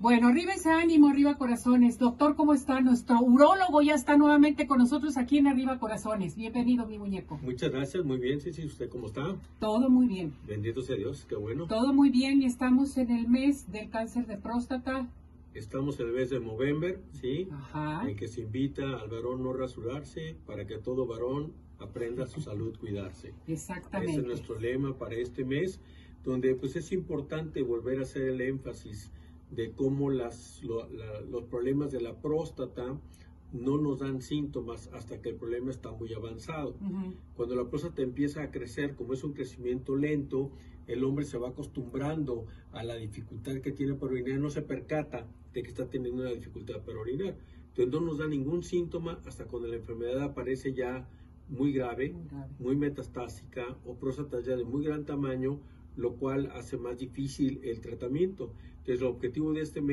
Bueno, arriba ese ánimo, arriba corazones. Doctor, ¿cómo está? Nuestro urólogo ya está nuevamente con nosotros aquí en Arriba Corazones. Bienvenido, mi muñeco. Muchas gracias, muy bien, sí, sí, ¿usted cómo está? Todo muy bien. Bendito sea Dios, qué bueno. Todo muy bien y estamos en el mes del cáncer de próstata. Estamos en el mes de Movember, ¿sí? Ajá. En que se invita al varón no rasurarse para que todo varón aprenda su salud, cuidarse. Exactamente. Ese es nuestro lema para este mes, donde pues es importante volver a hacer el énfasis de cómo las, lo- la- los problemas de la próstata no nos dan síntomas hasta que el problema está muy avanzado. Cuando la próstata empieza a crecer, como es un crecimiento lento, el hombre se va acostumbrando a la dificultad que tiene para orinar, no se percata de que está teniendo una dificultad para orinar. Entonces no nos da ningún síntoma hasta cuando la enfermedad aparece ya muy grave, Muy grave. muy metastásica o próstata ya de muy gran tamaño, lo cual hace más difícil el tratamiento. Entonces el objetivo de este